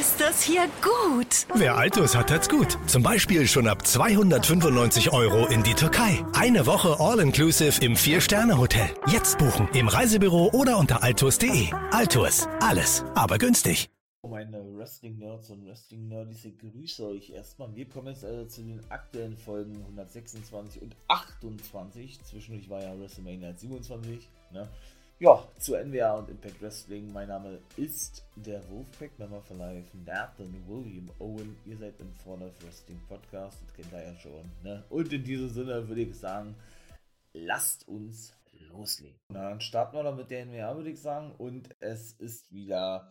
Ist das hier gut? Wer Altus hat, hat's gut. Zum Beispiel schon ab 295 Euro in die Türkei. Eine Woche All-Inclusive im Vier-Sterne-Hotel. Jetzt buchen im Reisebüro oder unter altus.de. Altus, alles, aber günstig. Meine Wrestling-Nerds und Wrestling-Nerds, ich grüße euch erstmal. Wir kommen jetzt also zu den aktuellen Folgen 126 und 28. Zwischendurch war ja WrestleMania 27. Ne? Ja, zu NWA und Impact Wrestling. Mein Name ist der Wolfpack, Member for Life, Nathan William Owen. Ihr seid im For Wrestling Podcast, das kennt ihr ja schon. Ne? Und in diesem Sinne würde ich sagen, lasst uns loslegen. Na, dann starten wir doch mit der NWA, würde ich sagen. Und es ist wieder,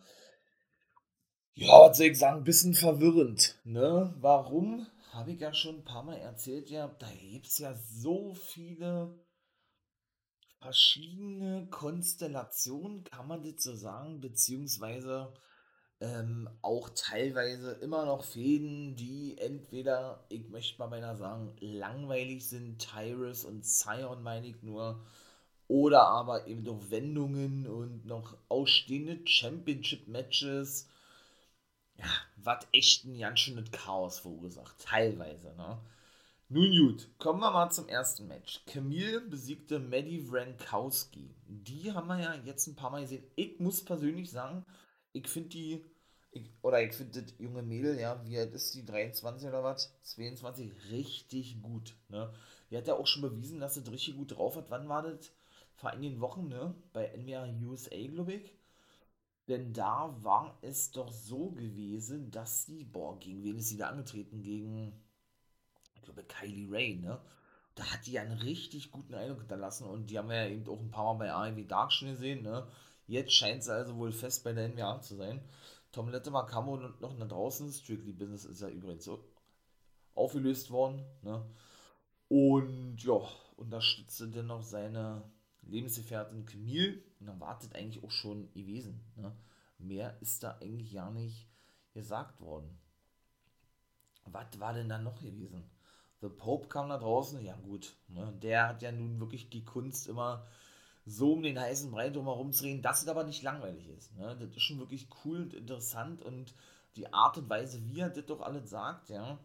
ja, was soll ich sagen, ein bisschen verwirrend. Ne? Warum? Habe ich ja schon ein paar Mal erzählt, ja, da gibt es ja so viele verschiedene Konstellationen, kann man das so sagen, beziehungsweise ähm, auch teilweise immer noch Fäden, die entweder, ich möchte mal beinahe sagen, langweilig sind, Tyrus und Scion meine ich nur, oder aber eben noch Wendungen und noch ausstehende Championship-Matches, ja, was echt ein ganz schönes Chaos verursacht, teilweise, ne? Nun gut, kommen wir mal zum ersten Match. Camille besiegte Maddie Wrankowski. Die haben wir ja jetzt ein paar Mal gesehen. Ich muss persönlich sagen, ich finde die, ich, oder ich finde das junge Mädel, ja, wie alt ist die, 23 oder was? 22, richtig gut, ne? Die hat ja auch schon bewiesen, dass sie das richtig gut drauf hat. Wann war das? Vor einigen Wochen, ne? Bei NWA USA, glaube ich. Denn da war es doch so gewesen, dass sie, boah, gegen wen ist sie da angetreten? Gegen ich glaube Kylie Ray, ne? Da hat die einen richtig guten Eindruck hinterlassen und die haben wir ja eben auch ein paar Mal bei AEW Dark schon gesehen, ne? Jetzt scheint sie also wohl fest bei der NWA zu sein. Tom Lettemer kam und noch nach draußen. Strictly Business ist ja übrigens so aufgelöst worden, ne? Und ja, unterstützte dennoch seine Lebensgefährtin Camille und dann wartet eigentlich auch schon gewesen, ne? Mehr ist da eigentlich gar nicht gesagt worden. Was war denn da noch gewesen? The Pope kam da draußen, ja gut, ne, der hat ja nun wirklich die Kunst immer so um den heißen Brei drumherum zu reden, dass es aber nicht langweilig ist. Ne? Das ist schon wirklich cool und interessant und die Art und Weise, wie er das doch alles sagt, ja,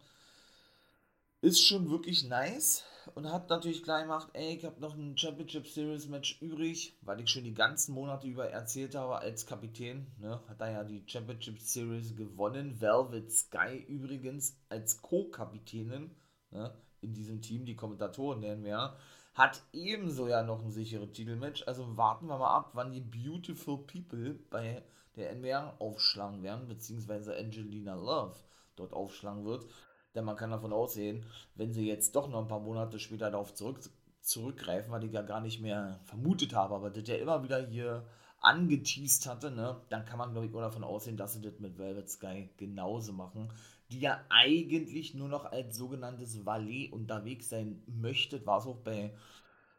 ist schon wirklich nice und hat natürlich gleich gemacht, ey, ich habe noch ein Championship Series Match übrig, weil ich schon die ganzen Monate über erzählt habe als Kapitän, ne, hat er ja die Championship Series gewonnen, Velvet Sky übrigens als Co-Kapitänin, ne, in diesem Team, die Kommentatoren nennen wir, hat ebenso ja noch ein sicheres Titelmatch. Also warten wir mal ab, wann die Beautiful People bei der NWR aufschlagen werden, beziehungsweise Angelina Love dort aufschlagen wird. Denn man kann davon ausgehen, wenn sie jetzt doch noch ein paar Monate später darauf zurück, zurückgreifen, weil ich ja gar nicht mehr vermutet habe, aber das ja immer wieder hier angeteased hatte, ne, dann kann man, glaube ich, auch davon ausgehen, dass sie das mit Velvet Sky genauso machen die ja eigentlich nur noch als sogenanntes Valet unterwegs sein möchte. War es auch bei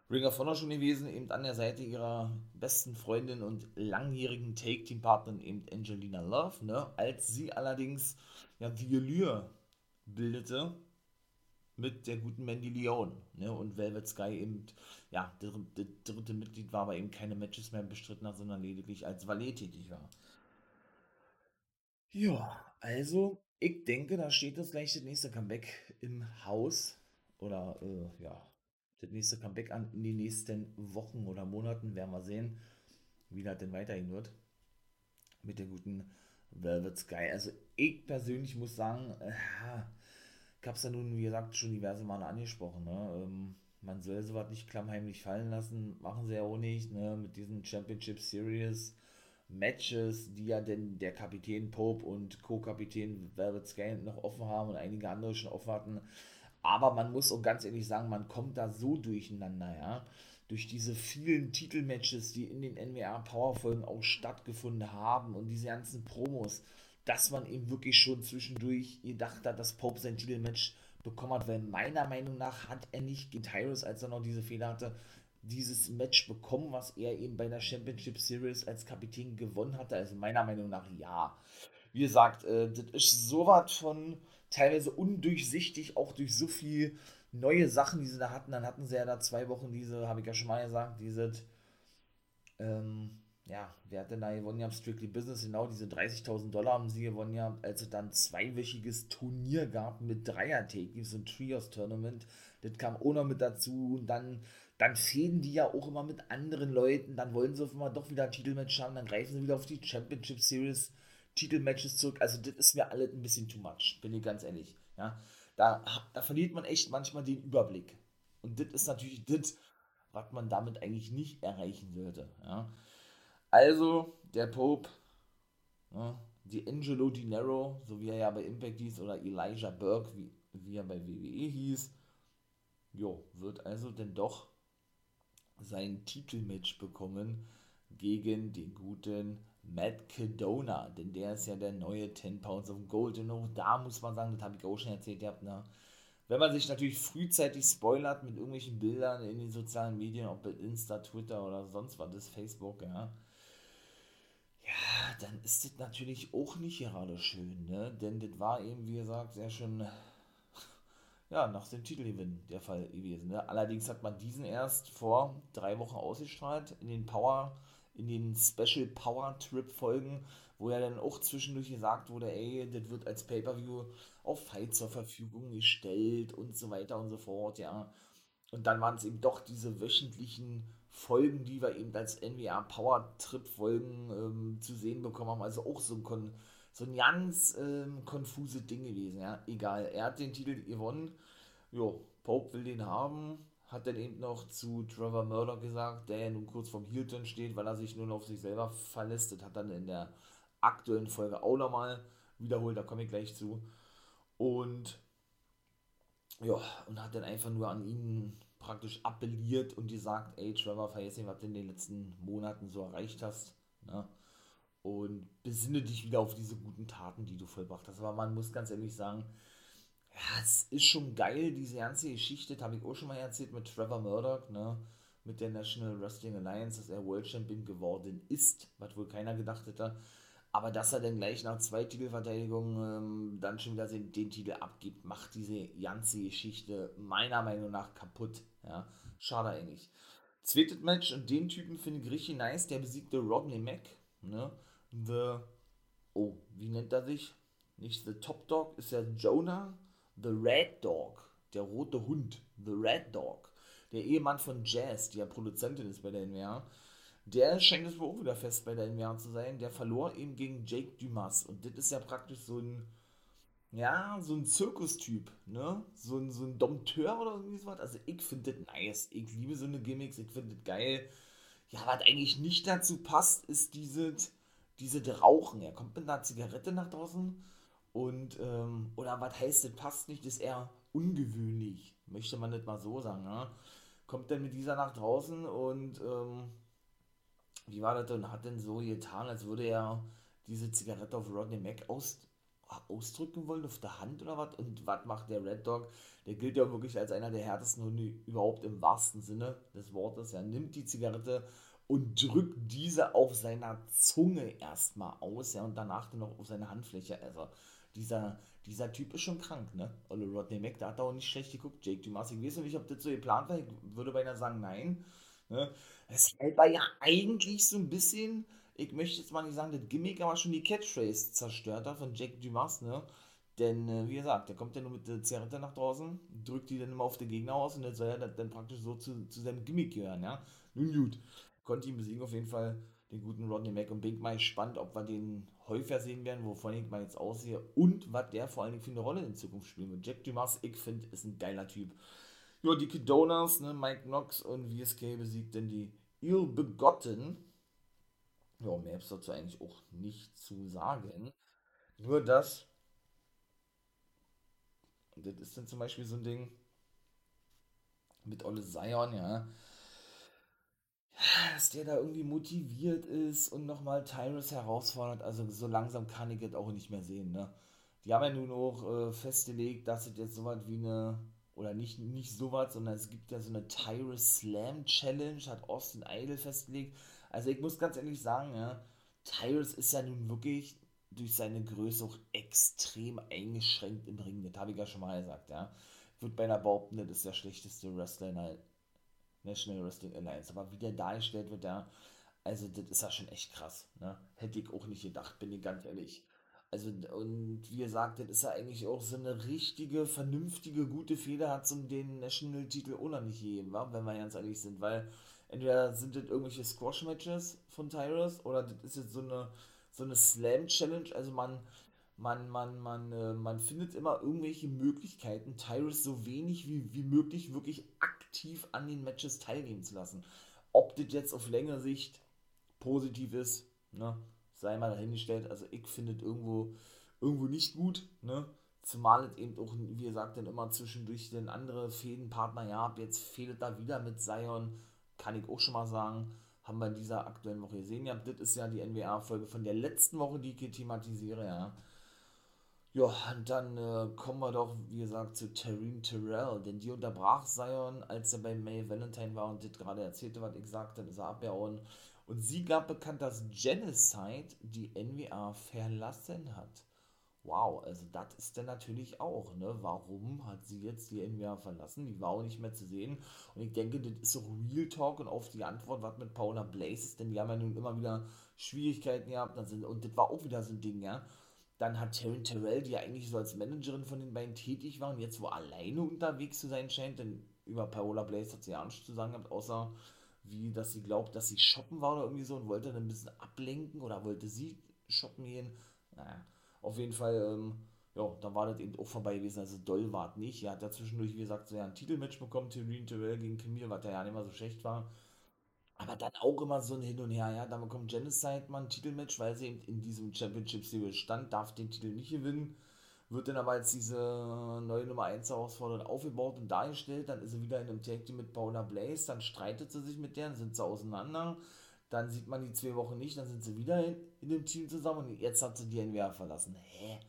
Ring of Honor schon gewesen, eben an der Seite ihrer besten Freundin und langjährigen Take-Team-Partnerin eben Angelina Love, ne? Als sie allerdings ja die Allure bildete mit der guten Mandy Leon, ne? Und Velvet Sky eben, ja, der, der dritte Mitglied war, aber eben keine Matches mehr bestritten hat, sondern lediglich als Valet tätig war. Ja, also ich denke, da steht das gleich das nächste Comeback im Haus. Oder äh, ja, das nächste Comeback an in den nächsten Wochen oder Monaten. Werden wir sehen, wie das denn weiterhin wird. Mit der guten Velvet Sky. Also ich persönlich muss sagen, äh, ich habe es ja nun, wie gesagt, schon diverse Male angesprochen. Ne? Ähm, man soll sowas nicht klammheimlich fallen lassen. Machen sie ja auch nicht. Ne? Mit diesen Championship Series Matches, die ja denn der Kapitän Pope und Co-Kapitän Velvet Scan noch offen haben und einige andere schon offen hatten. Aber man muss auch ganz ehrlich sagen, man kommt da so durcheinander, ja. Durch diese vielen Titelmatches, die in den NWA Powerfolgen auch stattgefunden haben und diese ganzen Promos, dass man eben wirklich schon zwischendurch gedacht hat, dass Pope sein Titelmatch bekommen hat, weil meiner Meinung nach hat er nicht gegen als er noch diese Fehler hatte, dieses Match bekommen, was er eben bei der Championship Series als Kapitän gewonnen hatte? Also meiner Meinung nach ja. Wie gesagt, äh, das ist sowas von teilweise undurchsichtig, auch durch so viel neue Sachen, die sie da hatten. Dann hatten sie ja da zwei Wochen diese, habe ich ja schon mal gesagt, diese, ähm, ja, wer hat denn da gewonnen? Ja, Strictly Business, genau, diese 30.000 Dollar haben sie gewonnen, ja, als es dann zweiwöchiges Turnier gab mit Dreier-Take, so ein Trios-Tournament. Das kam auch noch mit dazu und dann, dann fäden die ja auch immer mit anderen Leuten, dann wollen sie auf einmal doch wieder ein Titelmatch haben, dann greifen sie wieder auf die Championship Series Titelmatches zurück. Also, das ist mir alles ein bisschen too much, bin ich ganz ehrlich. Ja, da, da verliert man echt manchmal den Überblick. Und das ist natürlich das, was man damit eigentlich nicht erreichen würde. Ja. Also, der Pope, ja, die Angelo Di Nero, so wie er ja bei Impact hieß, oder Elijah Burke, wie, wie er bei WWE hieß, jo, wird also denn doch sein Titelmatch bekommen gegen den guten Matt Cadona, denn der ist ja der neue 10 Pounds of Gold. Und auch da muss man sagen, das habe ich auch schon erzählt, ihr habt, ne, wenn man sich natürlich frühzeitig spoilert mit irgendwelchen Bildern in den sozialen Medien, ob bei Insta, Twitter oder sonst was, das Facebook, ja, ja, dann ist das natürlich auch nicht gerade schön, ne? Denn das war eben, wie gesagt, sehr schön, ja, nach dem Titelgewinn der Fall gewesen. Ne? Allerdings hat man diesen erst vor drei Wochen ausgestrahlt in den Power in den Special Power Trip Folgen, wo ja dann auch zwischendurch gesagt wurde, ey, das wird als Pay-Per-View auf Fight zur Verfügung gestellt und so weiter und so fort, ja. Und dann waren es eben doch diese wöchentlichen Folgen, die wir eben als NWA Power Trip Folgen ähm, zu sehen bekommen haben. Also auch so ein, so ein ganz ähm, konfuse Ding gewesen, ja. Egal, er hat den Titel gewonnen. Jo, Pope will den haben hat dann eben noch zu Trevor Murdoch gesagt, der ja nun kurz vom Hilton steht, weil er sich nun auf sich selber verlässt. Das hat dann in der aktuellen Folge auch nochmal wiederholt, da komme ich gleich zu. Und ja, und hat dann einfach nur an ihn praktisch appelliert und gesagt, ey Trevor, vergiss nicht, was du in den letzten Monaten so erreicht hast. Ne? Und besinne dich wieder auf diese guten Taten, die du vollbracht hast. Aber man muss ganz ehrlich sagen, ja, es ist schon geil, diese ganze Geschichte, das habe ich auch schon mal erzählt mit Trevor Murdoch, ne? Mit der National Wrestling Alliance, dass er World Champion geworden ist, was wohl keiner gedacht hätte. Aber dass er dann gleich nach zwei Titelverteidigungen ähm, dann schon wieder den, den, Titel abgibt, macht diese ganze Geschichte meiner Meinung nach kaputt. Ja, schade eigentlich. Zweites Match und den Typen finde ich richtig nice. Der besiegte Rodney Mack. Ne? The, oh, wie nennt er sich? Nicht The Top Dog, ist ja Jonah The Red Dog, der rote Hund, The Red Dog, der Ehemann von Jazz, die ja Produzentin ist bei der NWA, der scheint es wohl auch wieder fest bei der NWA zu sein. Der verlor eben gegen Jake Dumas. Und das ist ja praktisch so ein, ja, so ein Zirkustyp, ne? So ein, so ein Dompteur oder irgendwie sowas. Also ich finde das nice. Ich liebe so eine Gimmicks, ich finde das geil. Ja, was eigentlich nicht dazu passt, ist diese, diese Rauchen. Er kommt mit einer Zigarette nach draußen und, ähm, oder was heißt, das passt nicht, das ist eher ungewöhnlich, möchte man nicht mal so sagen. Ne? Kommt dann mit dieser nach draußen und, ähm, wie war das denn? Hat denn so getan, als würde er diese Zigarette auf Rodney Mac aus, ausdrücken wollen, auf der Hand oder was? Und was macht der Red Dog? Der gilt ja wirklich als einer der härtesten Hunde überhaupt im wahrsten Sinne des Wortes. Er nimmt die Zigarette und drückt diese auf seiner Zunge erstmal aus, ja, und danach dann noch auf seine Handfläche. Also, dieser, dieser Typ ist schon krank, ne? Olle Rodney Mac, da hat er auch nicht schlecht geguckt. Jake Dumas, ich weiß nicht, ob das so geplant war. Ich würde beinahe sagen, nein. Ne? Es war ja eigentlich so ein bisschen, ich möchte jetzt mal nicht sagen, das Gimmick, aber schon die Catchphrase zerstört hat von Jake Dumas, ne? Denn, äh, wie gesagt, der kommt ja nur mit der Zigarette nach draußen, drückt die dann immer auf den Gegner aus und dann soll er dann praktisch so zu, zu seinem Gimmick gehören, ja? Nun gut, konnte ihn besiegen auf jeden Fall, den guten Rodney Mac und bin mal gespannt, ob wir den häufiger sehen werden, wovon ich mal jetzt aussehe und was der vor allen Dingen für eine Rolle in Zukunft spielen wird. Jack Dumas, ich finde, ist ein geiler Typ. Ja, die Kedonas, ne, Mike Knox und VSK besiegt denn die Ill-Begotten. Ja, mehr ist dazu eigentlich auch nicht zu sagen. Nur das, das ist dann zum Beispiel so ein Ding mit Olle Zion, ja dass der da irgendwie motiviert ist und nochmal Tyrus herausfordert. Also so langsam kann ich das auch nicht mehr sehen. Ne? Die haben ja nun auch äh, festgelegt, dass es jetzt so was wie eine, oder nicht, nicht sowas, sondern es gibt ja so eine Tyrus Slam Challenge, hat Austin Idol festgelegt. Also ich muss ganz ehrlich sagen, ja, Tyrus ist ja nun wirklich durch seine Größe auch extrem eingeschränkt im Ring. Das habe ich ja schon mal gesagt, ja. Ich würde beinahe behaupten, das ist der schlechteste Wrestler in der National Wrestling Alliance. Aber wie der dargestellt wird, ja, also das ist ja schon echt krass. Ne? Hätte ich auch nicht gedacht, bin ich ganz ehrlich. Also, und wie gesagt, das ist ja eigentlich auch so eine richtige, vernünftige, gute Feder, hat so den National-Titel auch noch nicht gegeben, wa? wenn wir ganz ehrlich sind, weil entweder sind das irgendwelche Squash-Matches von Tyrus oder das ist jetzt so eine, so eine Slam-Challenge, also man, man, man, man, äh, man findet immer irgendwelche Möglichkeiten, Tyrus so wenig wie, wie möglich wirklich aktiv an den Matches teilnehmen zu lassen. Ob das jetzt auf längere Sicht positiv ist, ne? sei mal dahingestellt. Also ich finde es irgendwo, irgendwo nicht gut, ne? Zumal es eben auch, wie gesagt, dann immer zwischendurch den andere Fädenpartner, ja, jetzt fehlt da wieder mit Sion, kann ich auch schon mal sagen, haben wir in dieser aktuellen Woche gesehen. Ja, das ist ja die NWA-Folge von der letzten Woche, die ich hier thematisiere, ja. Ja, und dann äh, kommen wir doch, wie gesagt, zu Tareen Terrell, denn die unterbrach Sion, als er bei May Valentine war und das gerade erzählte, was ich sagte, ist er abgehauen. Und sie gab bekannt, dass Genocide die NWA verlassen hat. Wow, also das ist dann natürlich auch, ne? Warum hat sie jetzt die NWA verlassen? Die war auch nicht mehr zu sehen. Und ich denke, das ist so Real Talk und auf die Antwort, was mit Paula Blaze ist, denn die haben ja nun immer wieder Schwierigkeiten gehabt. Und das war auch wieder so ein Ding, ja. Dann hat Taryn Terrell, die ja eigentlich so als Managerin von den beiden tätig war und jetzt wo alleine unterwegs zu sein scheint, denn über Paola Blaze hat sie ja nichts zu sagen gehabt, außer wie, dass sie glaubt, dass sie shoppen war oder irgendwie so und wollte dann ein bisschen ablenken oder wollte sie shoppen gehen. Naja, auf jeden Fall, ähm, ja, dann war das eben auch vorbei gewesen. Also doll war es nicht. Er hat ja zwischendurch, wie gesagt, so ja ein Titelmatch bekommen, Tyrion Terrell gegen Camille, was ja nicht mal so schlecht war. Aber dann auch immer so ein Hin und Her, ja. Dann bekommt Genocide mal ein Titelmatch, weil sie eben in diesem Championship Series stand, darf den Titel nicht gewinnen wird dann aber als diese neue Nummer 1 Herausforderin aufgebaut und dargestellt. Dann ist sie wieder in einem Tag Team mit Paula Blaze, dann streitet sie sich mit der, dann sind sie auseinander. Dann sieht man die zwei Wochen nicht, dann sind sie wieder in, in dem Team zusammen und jetzt hat sie die NWA verlassen. Hä?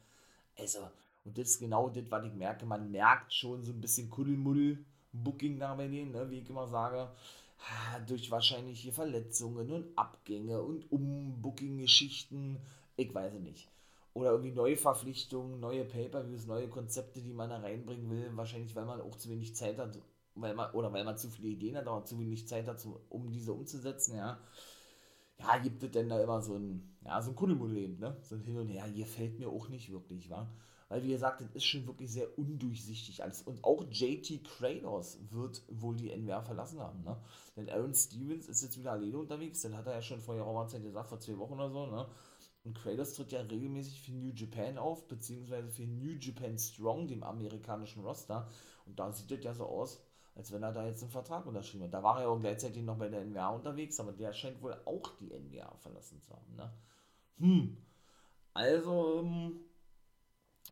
Also, und das ist genau das, was ich merke. Man merkt schon so ein bisschen Kuddelmuddel-Booking da bei denen, ne? wie ich immer sage. Durch wahrscheinliche Verletzungen und Abgänge und Umbooking-Geschichten. Ich weiß es nicht oder irgendwie neue Verpflichtungen, neue Pay-Per-Views, neue Konzepte, die man da reinbringen will. Wahrscheinlich, weil man auch zu wenig Zeit hat, weil man, oder weil man zu viele Ideen hat, aber zu wenig Zeit hat, um diese umzusetzen, ja. Ja, gibt es denn da immer so ein, ja, so ein Kuddelmuddel ne? So ein Hin und Her. Hier fällt mir auch nicht wirklich, wa? Weil, wie gesagt, das ist schon wirklich sehr undurchsichtig alles. Und auch JT Kratos wird wohl die NWR verlassen haben, ne? Denn Aaron Stevens ist jetzt wieder alleine unterwegs, den hat er ja schon vor geraumer Zeit gesagt, vor zwei Wochen oder so, ne? Und Kratos tritt ja regelmäßig für New Japan auf, beziehungsweise für New Japan Strong, dem amerikanischen Roster. Und da sieht es ja so aus, als wenn er da jetzt einen Vertrag unterschrieben hat. Da war er ja auch gleichzeitig noch bei der NWA unterwegs, aber der scheint wohl auch die NWA verlassen zu haben. Ne? Hm. Also, ähm,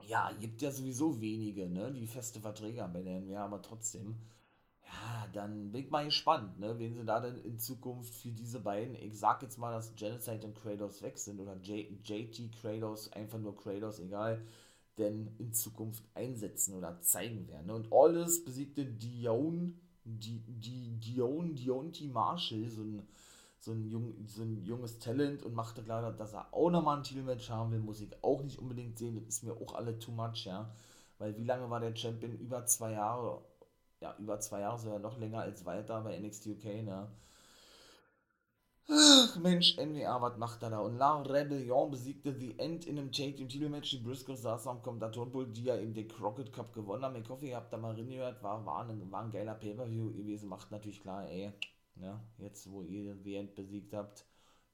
ja, gibt ja sowieso wenige, ne, die feste Verträge haben bei der NWA, aber trotzdem ja, dann bin ich mal gespannt, ne, wen sie da denn in Zukunft für diese beiden, ich sag jetzt mal, dass Genocide und Kratos weg sind oder J JT Kratos, einfach nur Kratos, egal, denn in Zukunft einsetzen oder zeigen werden. Ne? Und Alles besiegte Dion, die, die, Dion, Dionti Marshall, so ein, so, ein jung, so ein junges Talent und machte klar, dass er auch nochmal ein Titelmatch haben will, muss ich auch nicht unbedingt sehen, das ist mir auch alle too much, ja. Weil wie lange war der Champion? Über zwei Jahre ja, über zwei Jahre, sogar noch länger als Walter bei NXT UK, ne? Ach, Mensch, NWA, was macht er da? Und La Rebellion besiegte The End in einem Take im Titelmatch. Die Briscoes saßen am Kommentatorenpult, die ja eben den Crockett Cup gewonnen haben. Ich hoffe, ihr habt da mal reingehört. War, war, ein, war ein geiler Pay-Per-View gewesen. Macht natürlich klar, ey, ne? jetzt wo ihr The End besiegt habt,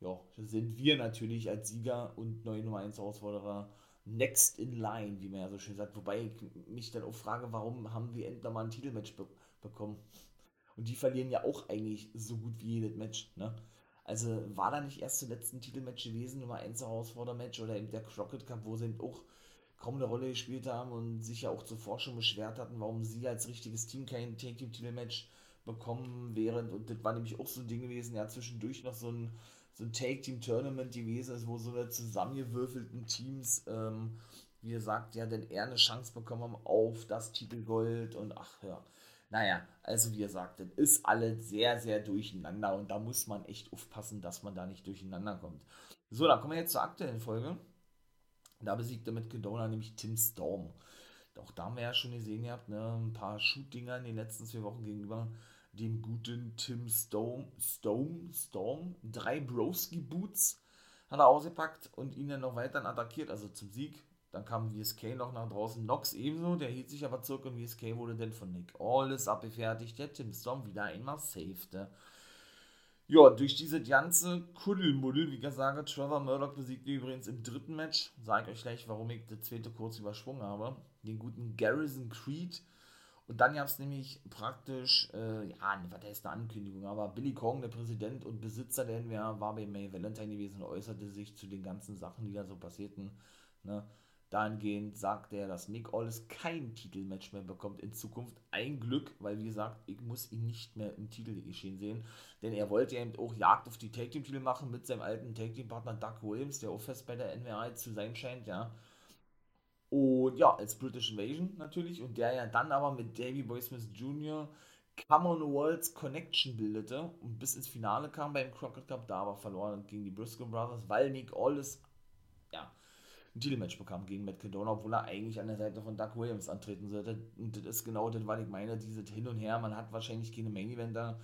ja, sind wir natürlich als Sieger und neue Nummer 1 Herausforderer next in line, wie man ja so schön sagt. Wobei ich mich dann auch frage, warum haben wir endlich mal ein Titelmatch be bekommen? Und die verlieren ja auch eigentlich so gut wie jedes Match, ne? Also war da nicht erst zuletzt ein Titelmatch gewesen, Nummer 1 Herausfordermatch oder eben der Crockett Cup, wo sie eben auch kaum eine Rolle gespielt haben und sich ja auch zuvor schon beschwert hatten, warum sie als richtiges Team kein Take-Team-Titelmatch bekommen, während, und das war nämlich auch so ein Ding gewesen, ja, zwischendurch noch so ein so ein Take-Team-Tournament gewesen ist, wo so eine zusammengewürfelten Teams ähm, wie gesagt, ja, denn eher eine Chance bekommen auf das Titelgold und ach ja. Naja, also wie gesagt, das ist alles sehr, sehr durcheinander und da muss man echt aufpassen, dass man da nicht durcheinander kommt. So, dann kommen wir jetzt zur aktuellen Folge. Da besiegte mit Kedona nämlich Tim Storm. Auch da haben wir ja schon gesehen, ihr habt ne, ein paar Shoot-Dinger in den letzten zwei Wochen gegenüber dem guten Tim Storm, Storm, Storm, drei Broski-Boots hat er ausgepackt und ihn dann noch weiter attackiert, also zum Sieg. Dann kam VSK noch nach draußen, Nox ebenso, der hielt sich aber zurück und VSK wurde dann von Nick Alles abgefertigt, der Tim Storm wieder einmal safete. Ja, durch diese ganze Kuddelmuddel, wie gesagt, Trevor Murdoch besiegte übrigens im dritten Match, sage ich euch gleich, warum ich das zweite kurz überschwungen habe, den guten Garrison Creed. Und dann gab es nämlich praktisch, äh, ja, was heißt eine Ankündigung, aber Billy Kong, der Präsident und Besitzer der NWA, war bei May Valentine gewesen und äußerte sich zu den ganzen Sachen, die da so passierten. Ne? Dahingehend sagt er, dass Nick Aldis kein Titelmatch mehr bekommt in Zukunft. Ein Glück, weil wie gesagt, ich muss ihn nicht mehr im Titelgeschehen sehen. Denn er wollte ja eben auch Jagd auf die Tag Team Titel machen mit seinem alten Tag Team Partner Doug Williams, der auch fest bei der NWA zu sein scheint, ja. Und ja, als British Invasion natürlich. Und der ja dann aber mit Davey Boy Smith Jr. Commonwealth Connection bildete und bis ins Finale kam beim Crockett Cup, da aber verloren gegen die Briscoe Brothers, weil Nick Aldis, ja, ein Titelmatch bekam gegen Matt Cadona, obwohl er eigentlich an der Seite von Doug Williams antreten sollte. Und das ist genau das, was ich meine, dieses Hin und Her. Man hat wahrscheinlich keine Main Eventer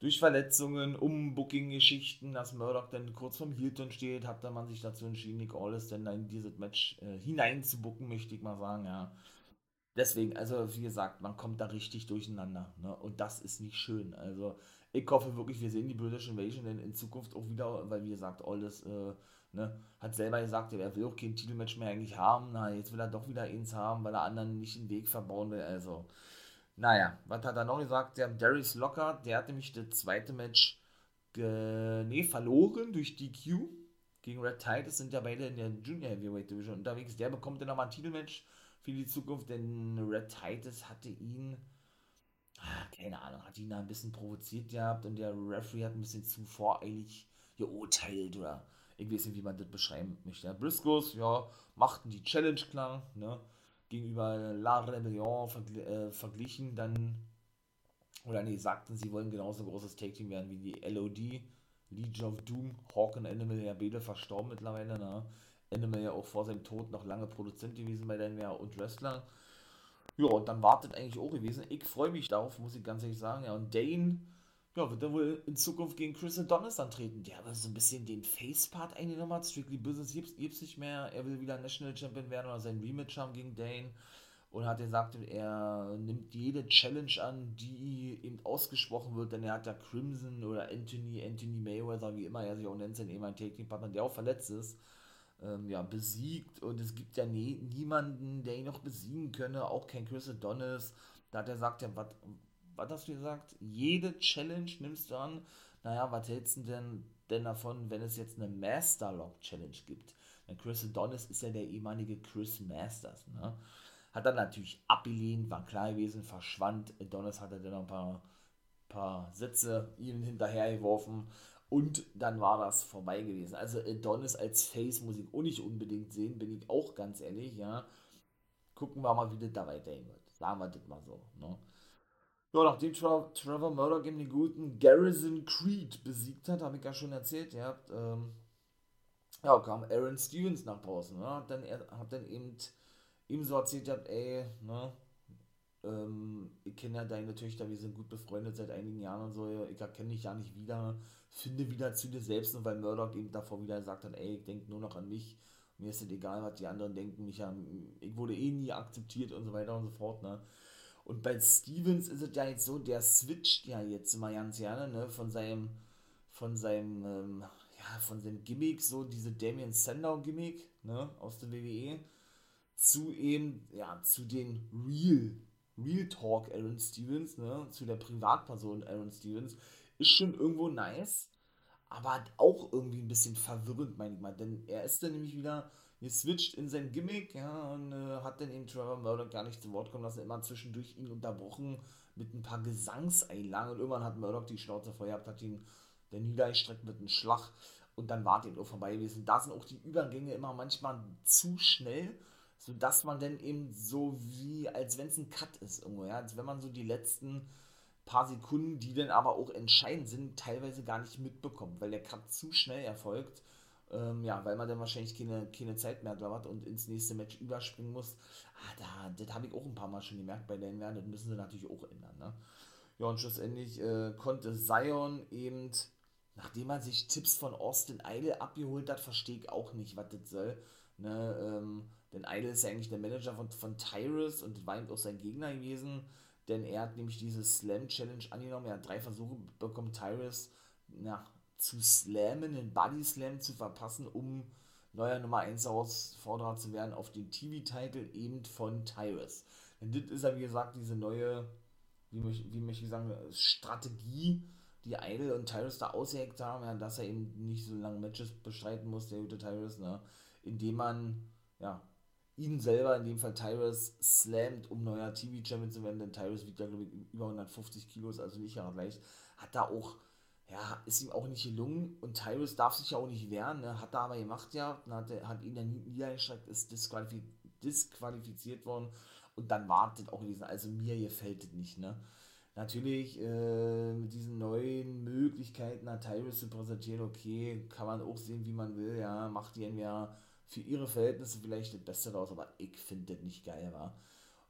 durch Verletzungen, Umbooking-Geschichten, dass Murdoch dann kurz vom Hilton steht, hat dann man sich dazu entschieden, Nick Aldis dann in dieses Match äh, hineinzubucken, möchte ich mal sagen, ja. Deswegen, also wie gesagt, man kommt da richtig durcheinander. Ne? Und das ist nicht schön. Also ich hoffe wirklich, wir sehen die British Invasion in, in Zukunft auch wieder, weil wie gesagt, Aldis äh, Ne, hat selber gesagt, er will auch kein Titelmatch mehr eigentlich haben. Na, jetzt will er doch wieder eins haben, weil er anderen nicht den Weg verbauen will. Also, naja, was hat er noch gesagt? Der Darius Locker, der hat nämlich das zweite Match nee, verloren durch DQ gegen Red Titus. Sind ja beide in der Junior Heavyweight Division unterwegs. Der bekommt dann nochmal ein Titelmatch für die Zukunft, denn Red Titus hatte ihn, ah, keine Ahnung, hat ihn da ein bisschen provoziert gehabt und der Referee hat ein bisschen zu voreilig geurteilt oder ich weiß nicht, wie man das beschreiben möchte. Ja, Briscoes, ja, machten die Challenge klar, ne, gegenüber La Rebellion vergl äh, verglichen, dann, oder nee, sagten, sie wollen genauso großes Take-Team werden wie die LOD, Legion of Doom, Hawk und Animal, ja, beide verstorben mittlerweile, ne, Animal ja auch vor seinem Tod noch lange Produzent gewesen bei NWA und Wrestler. Ja, und dann wartet eigentlich auch gewesen. Ich freue mich darauf, muss ich ganz ehrlich sagen. Ja, und Dane, ja, wird er wohl in Zukunft gegen Chris Adonis antreten. Der aber so ein bisschen den Face-Part eingenommen hat. Strictly Business gibt es nicht mehr. Er will wieder National Champion werden oder sein Rematch haben gegen Dane. Und hat gesagt, er nimmt jede Challenge an, die ihm ausgesprochen wird, denn er hat ja Crimson oder Anthony, Anthony Mayweather, wie immer er sich auch nennt, sein ehemaligen Taking-Partner, der auch verletzt ist, ähm, ja, besiegt. Und es gibt ja nie, niemanden, der ihn noch besiegen könne, auch kein Chris Adonis. Da hat er gesagt, ja, was was hast du gesagt? Jede Challenge nimmst du an. Naja, was hältst du denn, denn davon, wenn es jetzt eine Master Lock Challenge gibt? Denn Chris Adonis ist ja der ehemalige Chris Masters. Ne? Hat dann natürlich abgelehnt, war klar gewesen, verschwand. Adonis hatte dann noch ein paar, paar Sätze ihm hinterhergeworfen. Und dann war das vorbei gewesen. Also Adonis als Face muss ich auch nicht unbedingt sehen, bin ich auch ganz ehrlich, ja. Gucken wir mal, wie das da weiterhin wird. Sagen wir das mal so. Ne? Ja, nachdem Tra Trevor Murdoch eben den guten Garrison Creed besiegt hat, habe ich ja schon erzählt, ihr habt, ähm, ja, kam Aaron Stevens nach draußen, ne? hat dann, er hat dann eben ihm so erzählt, hat, ey, ne, ähm, ich kenne ja deine Töchter, wir sind gut befreundet seit einigen Jahren und so, ich erkenne dich ja nicht wieder, finde wieder zu dir selbst, und weil Murdoch eben davor wieder gesagt hat, ey, ich denke nur noch an mich, mir ist es egal, was die anderen denken, mich haben, ich wurde eh nie akzeptiert und so weiter und so fort, ne, und bei Stevens ist es ja jetzt so, der switcht ja jetzt immer ganz gerne, ne, von seinem, von seinem, ähm, ja, von seinem Gimmick, so diese Damien Sandow Gimmick, ne, aus der WWE, zu eben, ja, zu den Real, Real Talk Aaron Stevens, ne, zu der Privatperson Aaron Stevens, ist schon irgendwo nice, aber auch irgendwie ein bisschen verwirrend, meine ich mal, denn er ist dann nämlich wieder geswitcht in sein Gimmick, ja, und äh, hat dann eben Trevor Murdoch gar nicht zu Wort kommen lassen, immer zwischendurch ihn unterbrochen mit ein paar Gesangseinlagen und irgendwann hat Murdoch die Schnauze voll gehabt, hat ihn der niedergestreckt mit einem Schlag und dann war den auch vorbei gewesen. Da sind auch die Übergänge immer manchmal zu schnell, sodass man dann eben so wie, als wenn es ein Cut ist irgendwo, ja, als wenn man so die letzten paar Sekunden, die dann aber auch entscheidend sind, teilweise gar nicht mitbekommt, weil der Cut zu schnell erfolgt. Ähm, ja, weil man dann wahrscheinlich keine, keine Zeit mehr hat und ins nächste Match überspringen muss. Ah, da, das habe ich auch ein paar Mal schon gemerkt bei den Werden. Das müssen sie natürlich auch ändern. Ne? Ja, und schlussendlich äh, konnte Zion eben, nachdem er sich Tipps von Austin Idol abgeholt hat, verstehe ich auch nicht, was das soll. Ne, ähm, denn Idol ist ja eigentlich der Manager von, von Tyrus und war eben auch sein Gegner gewesen, denn er hat nämlich diese Slam Challenge angenommen. Er hat drei Versuche bekommen, Tyrus na, zu slammen, den Body Slam zu verpassen, um neuer Nummer 1 Herausforderer zu werden auf den TV-Titel eben von Tyrus. Denn das ist ja, wie gesagt, diese neue, wie, wie möchte ich sagen, Strategie, die Idol und Tyrus da ausgeheckt haben, ja, dass er eben nicht so lange Matches bestreiten muss, der gute Tyrus, ne? indem man ja, ihn selber, in dem Fall Tyrus, slammt, um neuer TV-Champion zu werden, denn Tyrus wiegt ja, glaube ich, über 150 Kilos, also nicht gerade leicht. Hat da auch, ja, ist ihm auch nicht gelungen und Tyrus darf sich ja auch nicht wehren, ne? hat er aber gemacht, ja, dann hat, er, hat ihn dann niedergeschreckt, ist disqualifiz disqualifiziert worden und dann wartet auch gewesen. Also mir gefällt es nicht, ne? Natürlich äh, mit diesen neuen Möglichkeiten hat Tyrus zu präsentieren, okay, kann man auch sehen, wie man will, ja, macht die entweder für ihre Verhältnisse vielleicht das Beste raus, aber ich finde das nicht geil, war.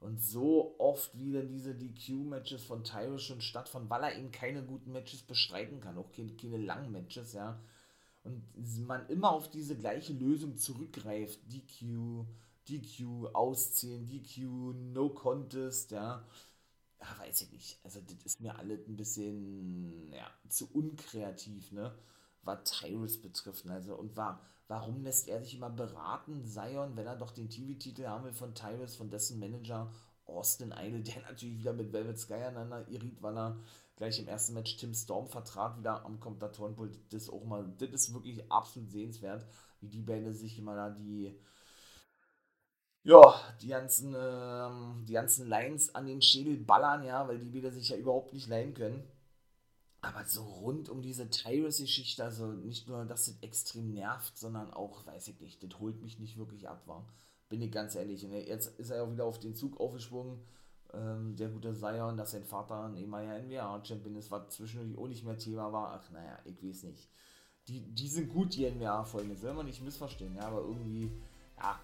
Und so oft wie dann diese DQ-Matches von Tyrus schon stattfinden, weil er eben keine guten Matches bestreiten kann, auch keine, keine langen Matches, ja. Und man immer auf diese gleiche Lösung zurückgreift, DQ, DQ, Ausziehen, DQ, No Contest, ja. Ja, weiß ich nicht. Also, das ist mir alles ein bisschen, ja, zu unkreativ, ne? Was Tyrus betrifft. Also, und war, warum lässt er sich immer beraten, Zion, wenn er doch den TV-Titel haben will von Tyrus, von dessen Manager Austin Idol, der natürlich wieder mit Velvet Sky aneinander irrit, weil er gleich im ersten Match Tim Storm vertrat, wieder am Kommentatorenpult. Das auch mal, das ist wirklich absolut sehenswert, wie die Bände sich immer da die, ja, die ganzen, ähm, die ganzen Lines an den Schädel ballern, ja, weil die wieder sich ja überhaupt nicht leihen können. Aber so rund um diese Tyrus-Geschichte, also nicht nur, dass das extrem nervt, sondern auch, weiß ich nicht, das holt mich nicht wirklich ab, war. Bin ich ganz ehrlich. Und jetzt ist er ja wieder auf den Zug aufgesprungen, ähm, der gute Zion, dass sein Vater ein ehemaliger NWA-Champion ist, was zwischendurch auch nicht mehr Thema war. Ach, naja, ich weiß nicht. Die, die sind gut, die NWA-Folgen, das will man nicht missverstehen, ja, aber irgendwie, ja,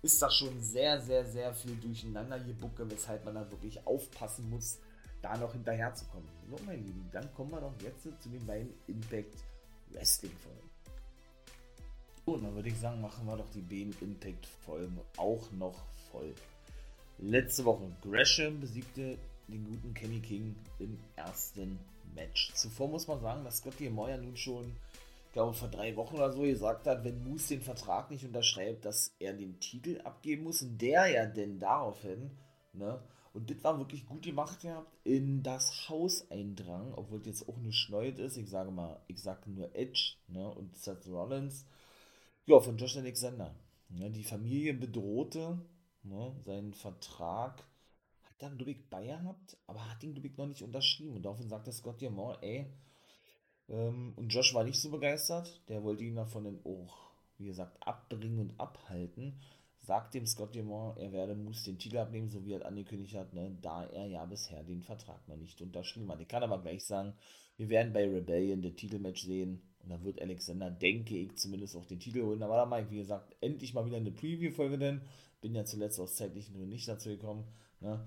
ist das schon sehr, sehr, sehr viel durcheinander gebucke, weshalb man da wirklich aufpassen muss, da noch hinterher zu kommen. So, mein Lieben, dann kommen wir doch jetzt zu den beiden Impact Wrestling Folgen. Und dann würde ich sagen, machen wir doch die beiden Impact Folgen auch noch voll. Letzte Woche Gresham besiegte den guten Kenny King im ersten Match. Zuvor muss man sagen, dass Scotty Moyer nun schon, glaube vor drei Wochen oder so gesagt hat, wenn Moose den Vertrag nicht unterschreibt, dass er den Titel abgeben muss. Und der ja denn daraufhin, ne, und das war wirklich gut gemacht gehabt, in das Haus eindrang, obwohl es jetzt auch nur schneut ist. Ich sage mal, ich sage nur Edge ne, und Seth Rollins. Ja, von Josh Alexander. Ne, die Familie bedrohte ne, seinen Vertrag. Hat dann, ich, bei gehabt, aber hat ihn, ich, noch nicht unterschrieben. Und daraufhin sagte Scott Diamond, ey, ähm, und Josh war nicht so begeistert. Der wollte ihn davon dann auch, wie gesagt, abbringen und abhalten sagt dem Scott Demont, er werde muss den Titel abnehmen, so wie er angekündigt hat, ne, da er ja bisher den Vertrag noch nicht unterschrieben hat. Ich kann aber gleich sagen, wir werden bei Rebellion den Titelmatch sehen und da wird Alexander, denke ich, zumindest auch den Titel holen. Aber da mache ich, wie gesagt, endlich mal wieder eine Preview-Folge, denn bin ja zuletzt aus zeitlichen Gründen nicht dazu gekommen. Ne.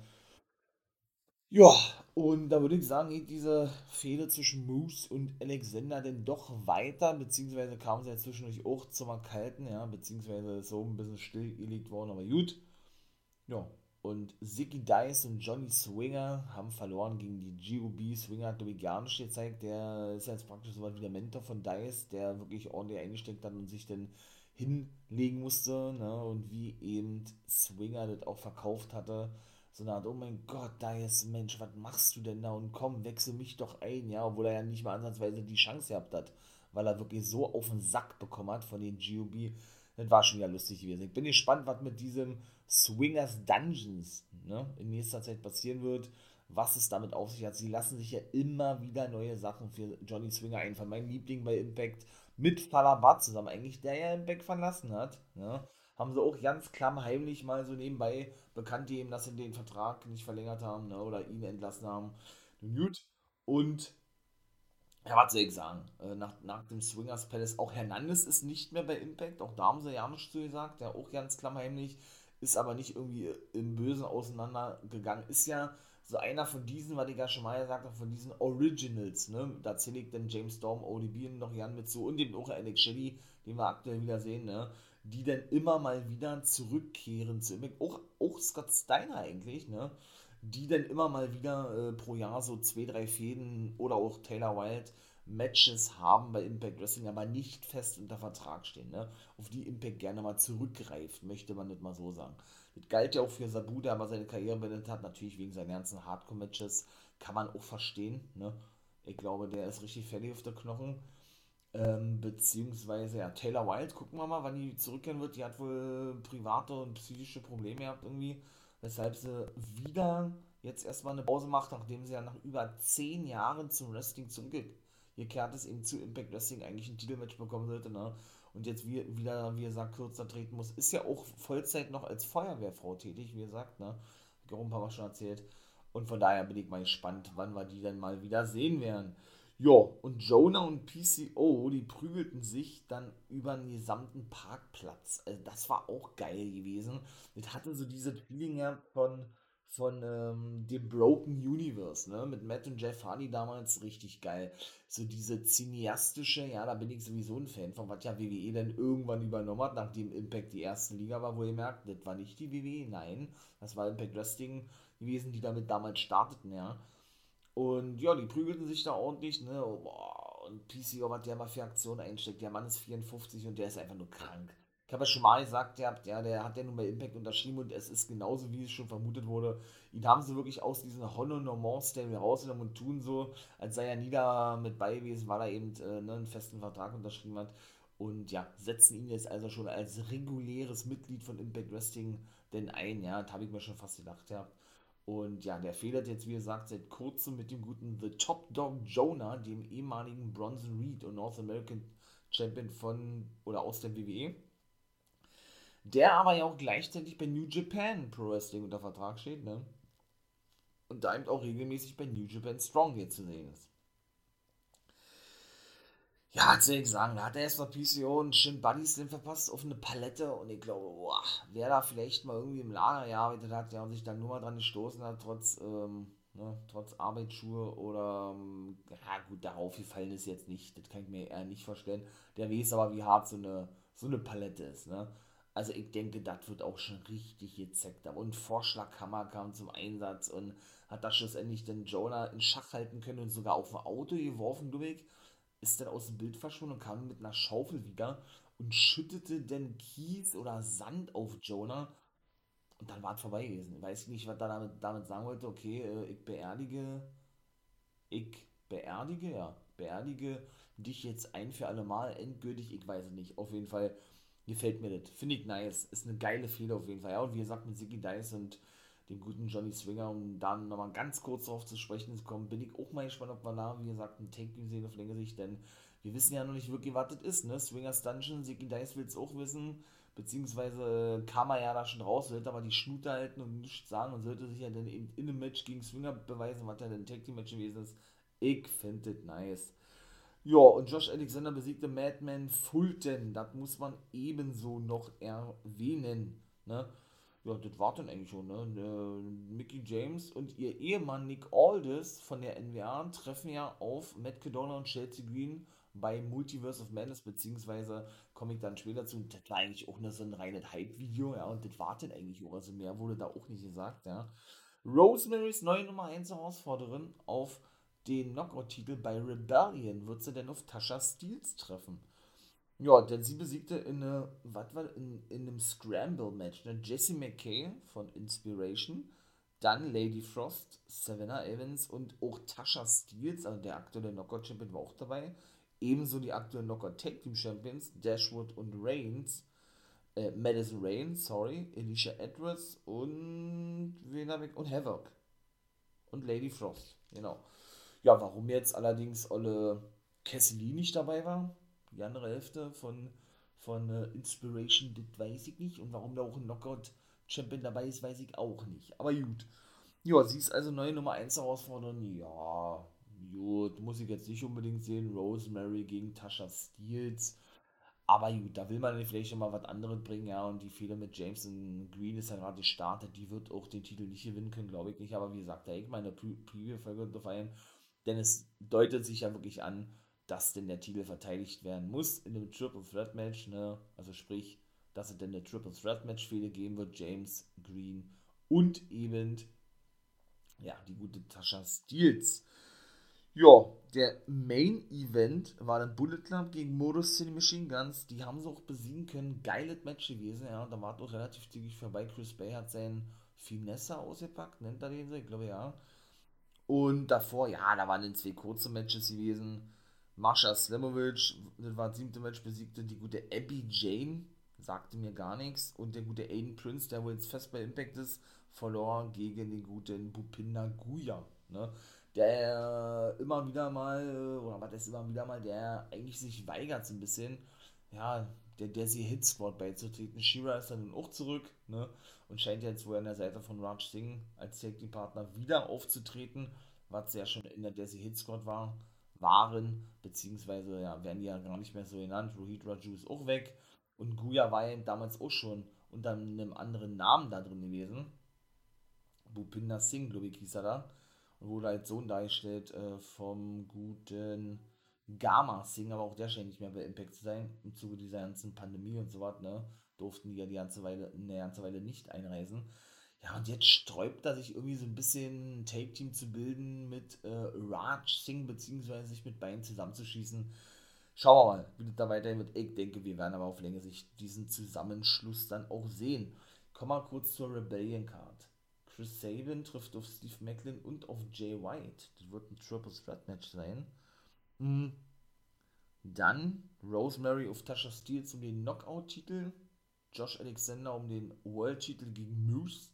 Ja, und da würde ich sagen, geht diese Fehde zwischen Moose und Alexander denn doch weiter, beziehungsweise kam sie ja zwischendurch auch zum Erkalten, ja, beziehungsweise ist so ein bisschen stillgelegt worden, aber gut. Ja, und Ziggy Dice und Johnny Swinger haben verloren gegen die GOB. Swinger hat, glaube ich, gar nicht gezeigt. Der ist jetzt praktisch so was wie der Mentor von Dice, der wirklich ordentlich eingesteckt hat und sich dann hinlegen musste. Ne? Und wie eben Swinger das auch verkauft hatte so eine Art, oh mein Gott, da ist Mensch, was machst du denn da? Und komm, wechsel mich doch ein, ja, obwohl er ja nicht mal ansatzweise die Chance gehabt hat, weil er wirklich so auf den Sack bekommen hat von den GOB. Das war schon ja lustig gewesen. Ich bin gespannt, was mit diesem Swingers Dungeons ne, in nächster Zeit passieren wird, was es damit auf sich hat. Sie lassen sich ja immer wieder neue Sachen für Johnny Swinger einfallen. Mein Liebling bei Impact mit Falabat zusammen, eigentlich der ja Impact verlassen hat. Ne? Haben sie auch ganz klammheimlich mal so nebenbei bekannt gegeben, dass sie den Vertrag nicht verlängert haben ne, oder ihn entlassen haben. Gut. Und ja, was soll ich sagen? Äh, nach, nach dem Swingers Palace, auch Hernandez ist nicht mehr bei Impact, auch da haben sie ja nicht so gesagt, der auch ganz klammheimlich, ist aber nicht irgendwie im Bösen auseinandergegangen. Ist ja so einer von diesen, was ich ja schon mal gesagt habe, von diesen Originals, ne? Da zähle ich dann James Storm, ODB noch Jan mit so und dem auch Alex Shelley, den wir aktuell wieder sehen, ne? Die dann immer mal wieder zurückkehren zu Impact. Auch, auch Scott Steiner eigentlich, ne? Die dann immer mal wieder äh, pro Jahr so zwei, drei Fäden oder auch Taylor Wilde Matches haben bei Impact Wrestling, aber nicht fest unter Vertrag stehen, ne? Auf die Impact gerne mal zurückgreift, möchte man nicht mal so sagen. Das galt ja auch für Sabu, der aber seine Karriere beendet hat, natürlich wegen seinen ganzen Hardcore-Matches. Kann man auch verstehen. Ne? Ich glaube, der ist richtig fertig auf der Knochen. Ähm, beziehungsweise, ja, Taylor Wilde, gucken wir mal, wann die zurückkehren wird. Die hat wohl private und psychische Probleme gehabt irgendwie, weshalb sie wieder jetzt erstmal eine Pause macht, nachdem sie ja nach über zehn Jahren zum Wrestling zurückgekehrt ist, eben zu Impact Wrestling eigentlich ein Titelmatch bekommen sollte. Ne? und jetzt wie, wieder, wie gesagt, kürzer treten muss, ist ja auch Vollzeit noch als Feuerwehrfrau tätig, wie gesagt, ne? Ich auch ein paar Mal schon erzählt. Und von daher bin ich mal gespannt, wann wir die dann mal wieder sehen werden. Ja, und Jonah und PCO, die prügelten sich dann über den gesamten Parkplatz. Also das war auch geil gewesen. Das hatte so diese Feeling von, von ähm, dem Broken Universe, ne? Mit Matt und Jeff Hardy damals richtig geil. So diese cineastische, ja, da bin ich sowieso ein Fan von, was ja WWE dann irgendwann übernommen hat, nachdem Impact die erste Liga war, wo ihr merkt, das war nicht die WWE, nein, das war Impact Wrestling gewesen, die damit damals starteten, ja. Und ja, die prügelten sich da ordentlich, ne? Und PCO, was der mal für Aktionen einsteckt, der Mann ist 54 und der ist einfach nur krank ich habe ja schon mal gesagt, der, ja, der hat ja nun bei Impact unterschrieben und es ist genauso, wie es schon vermutet wurde. Ihn haben sie wirklich aus diesem Honor Normand Stable rausgenommen und tun so, als sei er nie da mit bei gewesen, weil er eben äh, ne, einen festen Vertrag unterschrieben hat. Und ja, setzen ihn jetzt also schon als reguläres Mitglied von Impact Wrestling denn ein. Ja, das habe ich mir schon fast gedacht, ja. Und ja, der federt jetzt, wie gesagt, seit kurzem mit dem guten The Top Dog Jonah, dem ehemaligen Bronson Reed und North American Champion von oder aus der WWE der aber ja auch gleichzeitig bei New Japan Pro Wrestling unter Vertrag steht, ne? Und da eben auch regelmäßig bei New Japan Strong hier zu sehen ist. Ja, ich sagen, da hat er erstmal PCO und Shin Buddy Slim verpasst auf eine Palette und ich glaube, boah, wer da vielleicht mal irgendwie im Lager gearbeitet hat, der sich dann nur mal dran gestoßen hat, trotz, ähm, ne, trotz Arbeitsschuhe oder, ähm, ja gut, darauf gefallen ist jetzt nicht, das kann ich mir eher nicht vorstellen. Der weiß aber, wie hart so eine, so eine Palette ist, ne. Also ich denke, das wird auch schon richtig gezeckt. Und Vorschlaghammer kam zum Einsatz und hat da schlussendlich den Jonah in Schach halten können und sogar auf ein Auto geworfen, Dubik. Ist dann aus dem Bild verschwunden und kam mit einer Schaufel wieder und schüttete den Kies oder Sand auf Jonah. Und dann war es vorbei gewesen. Weiß ich nicht, was er damit, damit sagen wollte. Okay, äh, ich beerdige. Ich beerdige, ja. Beerdige dich jetzt ein für alle Mal endgültig. Ich weiß es nicht. Auf jeden Fall gefällt mir das. Finde ich nice. Ist eine geile Fehler auf jeden Fall. Ja, und wie gesagt, mit Ziggy Dice und dem guten Johnny Swinger, um dann nochmal ganz kurz darauf zu sprechen zu kommen, bin ich auch mal gespannt, ob wir da, wie gesagt, ein Take-Team sehen auf längere Sicht, denn wir wissen ja noch nicht wirklich, was das ist, ne? Swingers Dungeon, Ziggy Dice will es auch wissen, beziehungsweise kam er ja da schon raus, sollte aber die Schnute halten und nichts sagen und sollte sich ja dann eben in einem Match gegen Swinger beweisen, was ja ein Take-Team-Match gewesen ist. Ich finde das nice. Ja, und Josh Alexander besiegte Madman Fulton. Das muss man ebenso noch erwähnen. Ne? Ja, das war dann eigentlich schon. Ne? ne? Mickey James und ihr Ehemann Nick Aldis von der NWA treffen ja auf Matt Cadona und Chelsea Green bei Multiverse of Madness, beziehungsweise komme ich dann später zu. Das war eigentlich auch nur so ein reines Hype-Video, ja, und das war dann eigentlich auch. Also mehr wurde da auch nicht gesagt, ja. Rosemary's neue Nummer 1 Herausforderin auf den Knockout-Titel bei Rebellion wird sie denn auf Tasha Steels treffen. Ja, denn sie besiegte in, eine, was war, in, in einem Scramble-Match ne? Jessie McKay von Inspiration, dann Lady Frost, Savannah Evans und auch Tasha Steels, also der aktuelle Knockout-Champion war auch dabei. Ebenso die aktuellen Knockout Tag Team Champions, Dashwood und Reigns, äh, Madison Reigns, sorry, Alicia Edwards und, wen und Havoc. Und Lady Frost, genau. Ja, warum jetzt allerdings Olle Cassidy nicht dabei war, die andere Hälfte von von äh, Inspiration, das weiß ich nicht. Und warum da auch ein Knockout-Champion dabei ist, weiß ich auch nicht. Aber gut. Ja, sie ist also neue Nummer 1 Herausforderin. Ja, gut, muss ich jetzt nicht unbedingt sehen. Rosemary gegen Tasha Steels. Aber gut, da will man vielleicht schon mal was anderes bringen, ja. Und die Fehler mit Jameson Green ist ja gerade gestartet. Die wird auch den Titel nicht gewinnen können, glaube ich nicht. Aber wie gesagt, da ich meine Preview-Folge ein. Denn es deutet sich ja wirklich an, dass denn der Titel verteidigt werden muss in einem Triple Threat Match, ne? Also sprich, dass es denn eine Triple Threat Match Fehde geben wird. James Green und eben, ja, die gute Tasha Steels. Ja, der Main Event war dann Bullet Club gegen Modus City Machine Guns. Die haben sie auch besiegen können. Geiles Match gewesen, ja. Da war auch relativ zügig vorbei. Chris Bay hat seinen Finesse ausgepackt, nennt er den so, ich glaube ja. Und davor, ja, da waren dann zwei kurze Matches gewesen. Marsha Slimovic, das war das siebte Match, besiegte die gute Abby Jane, sagte mir gar nichts. Und der gute Aiden Prince, der wohl jetzt fest bei Impact ist, verlor gegen den guten Bupinda Guya. Ne? der immer wieder mal, oder was ist immer wieder mal, der eigentlich sich weigert so ein bisschen, ja, der, der sie Hitsport beizutreten. Shira ist dann auch zurück, ne, und scheint jetzt wohl an der Seite von Raj Singh als Safety Partner wieder aufzutreten, was ja schon in der Desi Hit Squad war, waren, beziehungsweise, ja, werden die ja gar nicht mehr so genannt. Rohit Raju ist auch weg und Guya war ja damals auch schon unter einem anderen Namen da drin gewesen. Bhupinder Singh, glaube ich, hieß er da wurde als Sohn dargestellt äh, vom guten Gama Singh, aber auch der scheint nicht mehr bei Impact zu sein, im Zuge dieser ganzen Pandemie und so was, ne? Durften die ja die ganze Weile, eine ganze Weile nicht einreisen. Ja, und jetzt sträubt er sich irgendwie so ein bisschen ein Take-Team zu bilden mit äh, Raj Singh, beziehungsweise sich mit beiden zusammenzuschießen. Schauen wir mal, wie das da weiterhin wird. Ich denke, wir werden aber auf Länge sich diesen Zusammenschluss dann auch sehen. Kommen wir kurz zur Rebellion Card. Chris Sabin trifft auf Steve Macklin und auf Jay White. Das wird ein Triple Threat Match sein. Mhm. Dann Rosemary auf Tasha Steels um den Knockout-Titel. Josh Alexander um den World-Titel gegen Moose.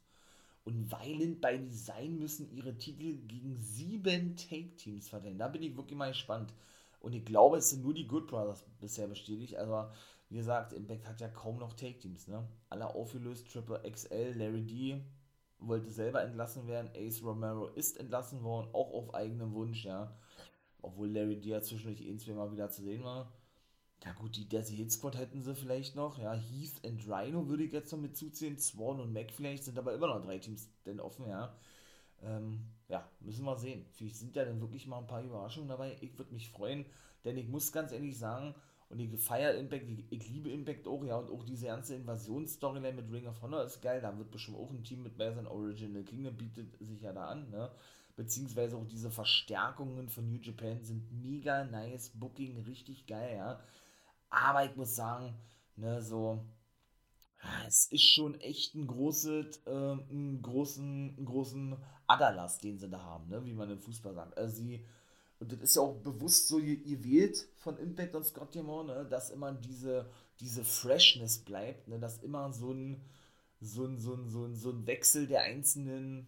Und Violent by Design müssen ihre Titel gegen sieben Take-Teams verteilen. Da bin ich wirklich mal gespannt. Und ich glaube, es sind nur die Good Brothers bisher bestätigt. Also, wie gesagt, Impact hat ja kaum noch Take-Teams. Ne? Alle aufgelöst. Triple XL, Larry D, wollte selber entlassen werden. Ace Romero ist entlassen worden, auch auf eigenen Wunsch, ja. Obwohl Larry Dia zwischendurch ein, zwei Mal wieder zu sehen war. Ja gut, die Desi Hit Squad hätten sie vielleicht noch. Ja, Heath und Rhino würde ich jetzt noch mit zuziehen. Swan und Mac vielleicht sind aber immer noch drei Teams denn offen, ja. Ähm, ja, müssen wir sehen. Vielleicht sind ja dann wirklich mal ein paar Überraschungen dabei. Ich würde mich freuen, denn ich muss ganz ehrlich sagen, und ich feiere Impact, ich, ich, liebe Impact auch, ja, und auch diese ganze Invasionsstoryline mit Ring of Honor ist geil. Da wird bestimmt auch ein Team mit bei sein. Original Kingdom bietet sich ja da an, ne? Beziehungsweise auch diese Verstärkungen von New Japan sind mega nice. Booking richtig geil, ja. Aber ich muss sagen, ne, so, es ist schon echt ein großes, äh, einen großen, einen großen Adalas, den sie da haben, ne, wie man im Fußball sagt. Also sie und das ist ja auch bewusst so gewählt von Impact und Scott Diamond, ne, dass immer diese, diese Freshness bleibt, ne, dass immer so ein, so, ein, so, ein, so, ein, so ein Wechsel der einzelnen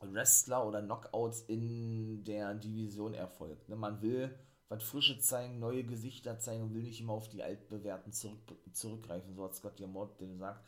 Wrestler oder Knockouts in der Division erfolgt. Ne. Man will was Frische zeigen, neue Gesichter zeigen und will nicht immer auf die altbewährten zurück, zurückgreifen, so hat Scott Diamond gesagt.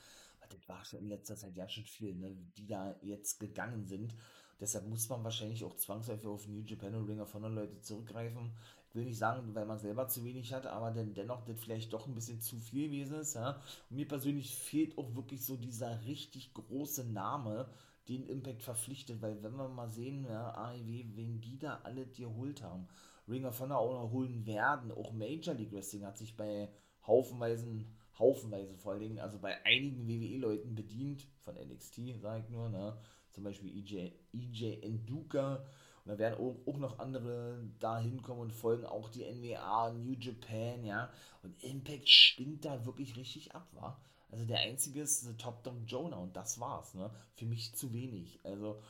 Das war schon in letzter Zeit ja schon viel, ne, die da jetzt gegangen sind. Deshalb muss man wahrscheinlich auch zwangsläufig auf New Japan und Ring of Honor Leute zurückgreifen. Ich will nicht sagen, weil man selber zu wenig hat, aber denn dennoch das vielleicht doch ein bisschen zu viel gewesen ist. Ja? Mir persönlich fehlt auch wirklich so dieser richtig große Name, den Impact verpflichtet, weil wenn wir mal sehen, ja, AEW, wen die da alle geholt haben, Ring of Honor holen werden, auch Major League Wrestling hat sich bei haufenweisen, haufenweise vor allen Dingen, also bei einigen WWE-Leuten bedient, von NXT, sage ich nur, ne? zum Beispiel EJ, EJ Enduka. Und da werden auch, auch noch andere da hinkommen und folgen auch die NWA, New Japan, ja. Und Impact stinkt da wirklich richtig ab, war. Also der einzige ist Top Dog Jonah und das war's, ne? Für mich zu wenig. Also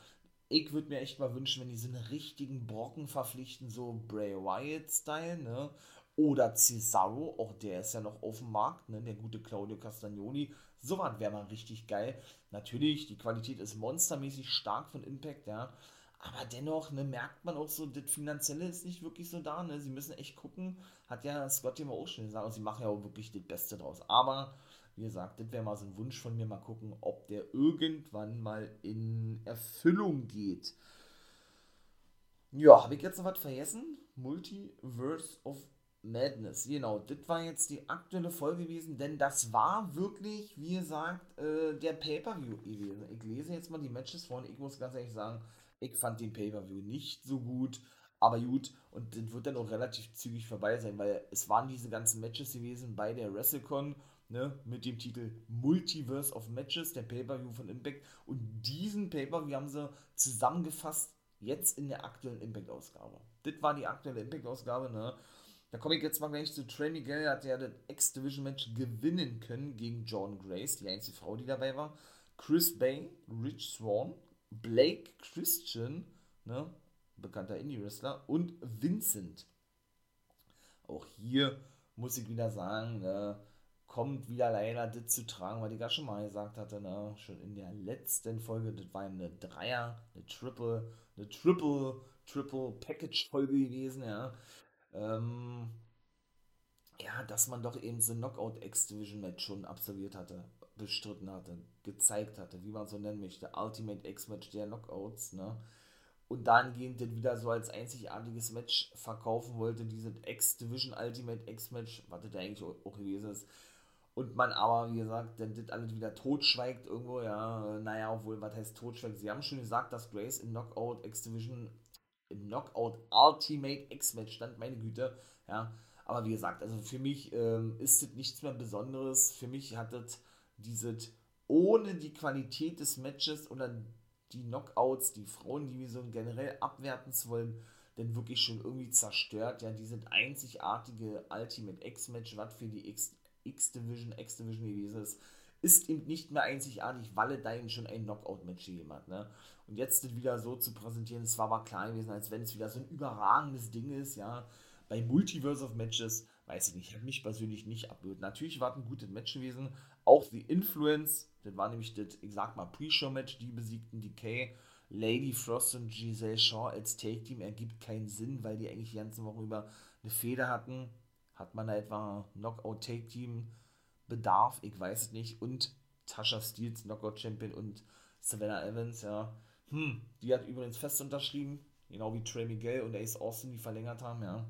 ich würde mir echt mal wünschen, wenn die so einen richtigen Brocken verpflichten, so Bray Wyatt-Style, ne? Oder Cesaro, auch der ist ja noch auf dem Markt, ne? Der gute Claudio Castagnoli, so was wäre mal richtig geil. Natürlich, die Qualität ist monstermäßig stark von Impact, ja. Aber dennoch ne, merkt man auch so, das Finanzielle ist nicht wirklich so da. Ne? Sie müssen echt gucken, hat ja Scott immer auch schon gesagt, und sie machen ja auch wirklich das Beste draus. Aber wie gesagt, das wäre mal so ein Wunsch von mir, mal gucken, ob der irgendwann mal in Erfüllung geht. Ja, habe ich jetzt noch was vergessen? Multiverse of Madness. Genau, das war jetzt die aktuelle Folge gewesen, denn das war wirklich, wie gesagt, äh, der Pay-Per-View gewesen. Ich lese jetzt mal die Matches vor und ich muss ganz ehrlich sagen, ich fand den Pay-Per-View nicht so gut, aber gut, und das wird dann auch relativ zügig vorbei sein, weil es waren diese ganzen Matches gewesen bei der WrestleCon, ne, mit dem Titel Multiverse of Matches, der Pay-Per-View von Impact, und diesen Pay-Per-View haben sie zusammengefasst jetzt in der aktuellen Impact-Ausgabe. Das war die aktuelle Impact-Ausgabe, ne? Da komme ich jetzt mal gleich zu Trey Miguel, hat ja das X-Division-Match gewinnen können gegen John Grace, die einzige Frau, die dabei war. Chris Bay, Rich Swan, Blake Christian, ne, bekannter Indie-Wrestler, und Vincent. Auch hier muss ich wieder sagen, ne, kommt wieder leider das zu tragen, weil ich ja schon mal gesagt hatte, ne, schon in der letzten Folge, das war eine Dreier, eine Triple, eine Triple, Triple Package-Folge gewesen, ja ähm, ja, dass man doch eben so Knockout X-Division-Match schon absolviert hatte, bestritten hatte, gezeigt hatte, wie man so nennen möchte, Ultimate X-Match der Knockouts, ne? Und dahingehend das wieder so als einzigartiges Match verkaufen wollte, dieses X-Division Ultimate X-Match, was das eigentlich auch gewesen ist. Und man aber, wie gesagt, dann das alles wieder totschweigt irgendwo, ja, naja, obwohl, was heißt totschweigt? Sie haben schon gesagt, dass Grace in Knockout X-Division im Knockout Ultimate X-Match stand, meine Güte, ja. Aber wie gesagt, also für mich ähm, ist das nichts mehr Besonderes. Für mich hat das dieses ohne die Qualität des Matches oder die Knockouts, die Frauendivision generell abwerten zu wollen, denn wirklich schon irgendwie zerstört. Ja, dieses einzigartige Ultimate X-Match, was für die X-Division, X-Division gewesen ist, ist eben nicht mehr einzigartig, weil er da schon ein Knockout-Match gegeben hat. Ne? Und jetzt das wieder so zu präsentieren, es war aber klar gewesen, als wenn es wieder so ein überragendes Ding ist, ja. Bei Multiverse of Matches, weiß ich nicht, hat mich persönlich nicht abgehört. Natürlich war es ein gutes Match gewesen. Auch The Influence, das war nämlich das, ich sag mal, Pre-Show-Match, die besiegten Decay. Lady Frost und Giselle Shaw als Take-Team ergibt keinen Sinn, weil die eigentlich die ganze Woche über eine Feder hatten. Hat man da etwa Knockout-Take-Team? Bedarf, ich weiß es nicht. Und Tasha Steels, Knockout Champion und Savannah Evans, ja. Hm, die hat übrigens fest unterschrieben, genau wie Trey Miguel und Ace Austin, die verlängert haben, ja.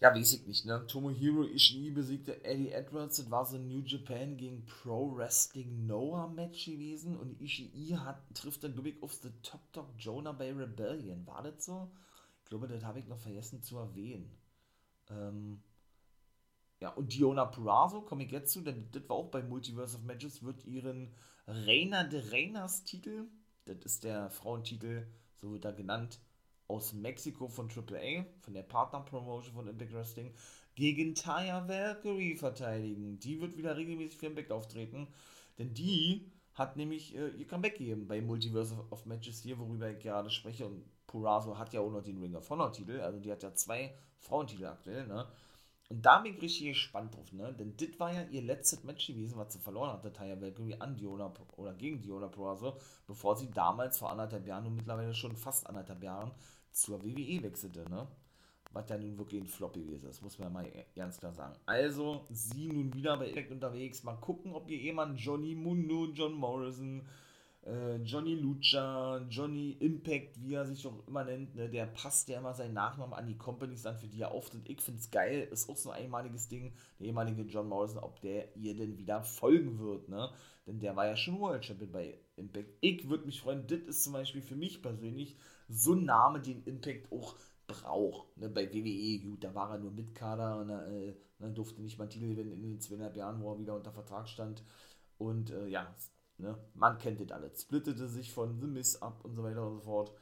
Ja, weiß ich nicht, ne? Tomohiro Ishii besiegte Eddie Edwards, das war so ein New Japan gegen Pro Wrestling Noah Match gewesen und Ishii hat, trifft dann, glaube ich, auf The Top Dog Jonah bei Rebellion. War das so? Ich glaube, das habe ich noch vergessen zu erwähnen. Ähm, ja, und Diona Purrazzo, komme ich jetzt zu, denn das war auch bei Multiverse of Matches, wird ihren Reina de Reinas Titel, das ist der Frauentitel, so wird er genannt, aus Mexiko von AAA, von der Partner-Promotion von Impact Wrestling, gegen Taya Valkyrie verteidigen. Die wird wieder regelmäßig für Impact auftreten, denn die hat nämlich äh, ihr Comeback gegeben bei Multiverse of Matches hier, worüber ich gerade spreche. Und Purazo hat ja auch noch den Ring of Honor Titel, also die hat ja zwei Frauentitel aktuell, ne? Und da bin ich richtig gespannt drauf, ne? Denn das war ja ihr letztes Match gewesen, was sie verloren hatte, Taya Valkyrie an Diona oder gegen Diona Purrazzo, bevor sie damals vor anderthalb Jahren und mittlerweile schon fast anderthalb Jahren zur WWE wechselte, ne? Was ja nun wirklich ein Flop gewesen ist, muss man mal ganz klar sagen. Also, sie nun wieder bei Impact unterwegs. Mal gucken, ob ihr jemand Johnny Mundo, John Morrison, äh, Johnny Lucha, Johnny Impact, wie er sich auch immer nennt, ne, der passt ja immer seinen Nachnamen an die Companies an, für die er auftritt. Ich finde es geil, ist auch so ein einmaliges Ding. Der ehemalige John Morrison, ob der ihr denn wieder folgen wird, ne? Denn der war ja schon World Champion bei Impact. Ich würde mich freuen, das ist zum Beispiel für mich persönlich so ein Name, den Impact auch braucht. Ne? Bei WWE, gut, da war er nur Mitkader und äh, dann durfte nicht mal Titel gewinnen in den zweieinhalb Jahren, wo er wieder unter Vertrag stand. Und äh, ja, Ne? Man kennt das alles. Splittete sich von The Miss ab und so weiter und so fort.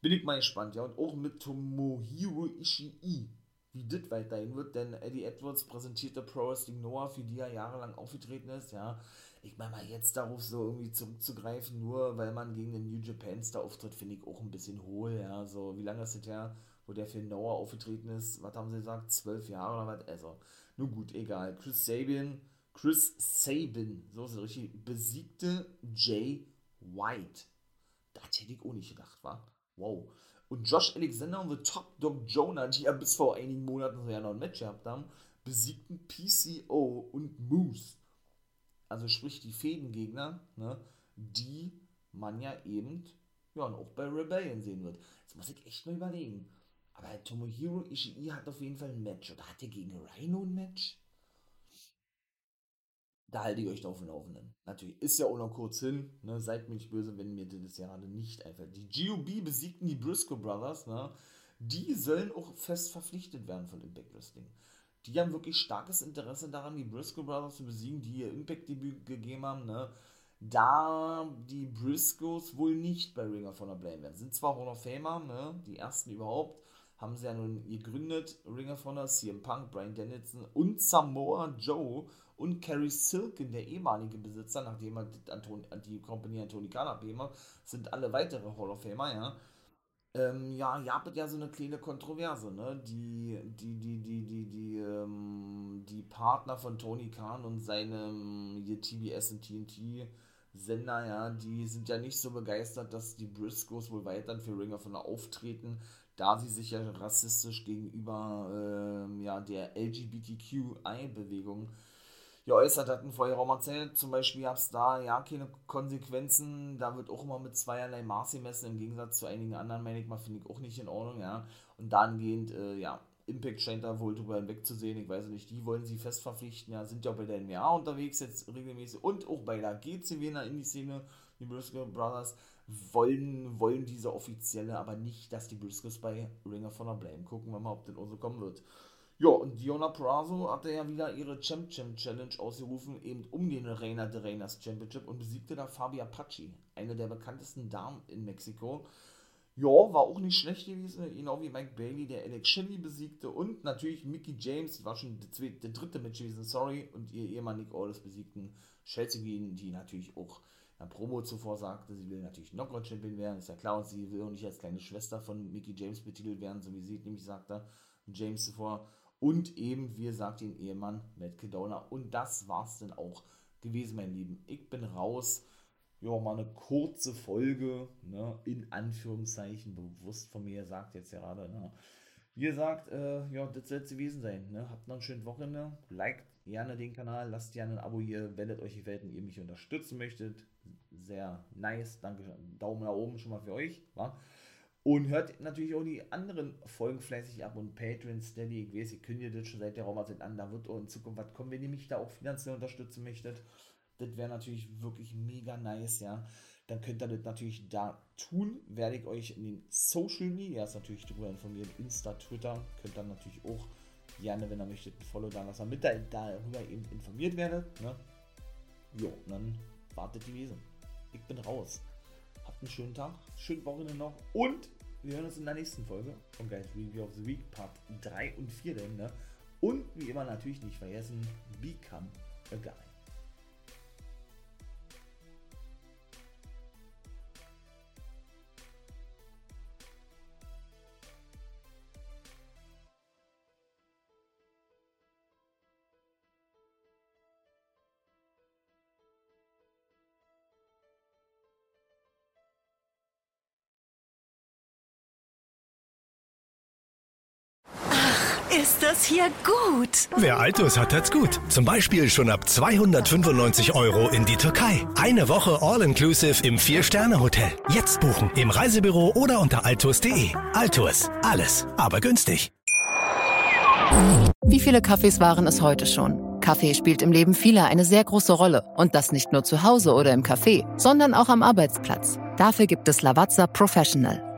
Bin ich mal gespannt, ja. Und auch mit Tomohiro Ishii, wie das weiterhin wird, denn Eddie Edwards präsentierte Pro Wrestling Noah, für die er jahrelang aufgetreten ist, ja. Ich meine mal jetzt darauf so irgendwie zurückzugreifen, nur weil man gegen den New Japan Star auftritt, finde ich auch ein bisschen hohl, ja. So, wie lange ist das her, wo der für Noah aufgetreten ist? Was haben sie gesagt? Zwölf Jahre oder was? Also, nun gut, egal. Chris Sabian Chris Sabin, so ist richtig, besiegte Jay White. Das hätte ich auch nicht gedacht, war. Wow. Und Josh Alexander und The Top Dog Jonah, die ja bis vor einigen Monaten so ja noch ein Match gehabt haben, besiegten PCO und Moose. Also sprich die Fädengegner, ne, die man ja eben ja, und auch bei Rebellion sehen wird. Jetzt muss ich echt mal überlegen. Aber Tomohiro Ishii hat auf jeden Fall ein Match. Oder hat er gegen Rhino ein Match? Da halte ich euch auf dem Laufenden. Natürlich ist ja auch noch kurz hin. Ne? Seid mir nicht böse, wenn mir das gerade nicht einfällt. Die GOB besiegten die Briscoe Brothers. Ne? Die sollen auch fest verpflichtet werden von Impact Wrestling. Die haben wirklich starkes Interesse daran, die Briscoe Brothers zu besiegen, die ihr Impact-Debüt gegeben haben. Ne? da die Briscoes wohl nicht bei Ring of Honor bleiben werden. Sind zwar Hall of Famer, ne, die ersten überhaupt, haben sie ja nun gegründet, Ring of Honor, CM Punk, Brian Dennison und Samoa Joe und Kerry Silken, der ehemalige Besitzer, nachdem er die Company an Tony Khan abgeben sind alle weitere Hall of Famer, ja. Ähm, ja, ihr habt ja so eine kleine Kontroverse, ne? Die, die, die, die, die, die, ähm, die Partner von Tony Khan und seinem hier TBS und TNT Sender, ja, die sind ja nicht so begeistert, dass die Briscoes wohl weiterhin für Ring of Honor auftreten, da sie sich ja rassistisch gegenüber ähm, ja, der LGBTQI-Bewegung geäußert hatten vor ihrer erzählt. Zum Beispiel gab es da ja keine Konsequenzen. Da wird auch immer mit zweierlei Maß gemessen, im Gegensatz zu einigen anderen, meine ich mal, finde ich auch nicht in Ordnung, ja. Und dahingehend, äh, ja, Impact scheint da wohl drüber hinwegzusehen. Ich weiß nicht, die wollen sie fest verpflichten. Ja, sind ja auch bei der NWA unterwegs jetzt regelmäßig und auch bei der GCW in der Indie-Szene. Die Briscoe Brothers wollen, wollen diese offizielle, aber nicht, dass die Briscoes bei Ring of Honor bleiben. Gucken wir mal, ob das auch so kommen wird. Ja, und Diona Prazo hatte ja wieder ihre Champ Champ Challenge ausgerufen, eben um den Reina de Reinas Championship und besiegte da Fabia Pachi, eine der bekanntesten Damen in Mexiko. Ja, war auch nicht schlecht gewesen, genau wie Mike Bailey, der Alex Shelley besiegte und natürlich Mickey James, die war schon der, zweite, der dritte Match gewesen, sorry, und ihr Ehemann Nick Aldis besiegten Chelsea Green, die natürlich auch in der Promo zuvor sagte, sie will natürlich Knockout Champion werden, ist ja klar, und sie will auch nicht als kleine Schwester von Mickey James betitelt werden, so wie sie nämlich sagte, James zuvor und eben, wie gesagt, den Ehemann Matt Kedona. Und das war's dann auch gewesen, mein Lieben. Ich bin raus ja, mal eine kurze Folge, ne, in Anführungszeichen, bewusst von mir, sagt jetzt gerade, ne. Wie gesagt, äh, ja, das soll es gewesen sein, ne. Habt noch ein schönes Wochenende, liked gerne den Kanal, lasst gerne ein Abo hier, wenn es euch gefällt und ihr mich unterstützen möchtet. Sehr nice, danke, Daumen nach oben schon mal für euch, wa? Und hört natürlich auch die anderen Folgen fleißig ab und Patreon, Steady, ich weiß, ihr ihr das schon seit der Raumerzeit an, da wird auch in Zukunft was kommen, wenn ihr mich da auch finanziell unterstützen möchtet. Das wäre natürlich wirklich mega nice, ja. Dann könnt ihr das natürlich da tun. Werde ich euch in den Social Medias natürlich darüber informieren. Insta, Twitter. Könnt ihr natürlich auch gerne, wenn ihr möchtet, ein Follow da lassen, damit ihr darüber eben informiert werdet. Ne? Jo, dann wartet die Wesen. Ich bin raus. Einen schönen Tag, schöne Wochenende noch und wir hören uns in der nächsten Folge von Guys Review of the Week, Part 3 und 4 denn, ne? Und wie immer natürlich nicht vergessen, Become a Guy. Ist das hier gut? Wer Altus hat, hat's gut. Zum Beispiel schon ab 295 Euro in die Türkei. Eine Woche All-Inclusive im Vier-Sterne-Hotel. Jetzt buchen im Reisebüro oder unter altus.de. Altus, alles, aber günstig. Wie viele Kaffees waren es heute schon? Kaffee spielt im Leben vieler eine sehr große Rolle. Und das nicht nur zu Hause oder im Café, sondern auch am Arbeitsplatz. Dafür gibt es Lavazza Professional.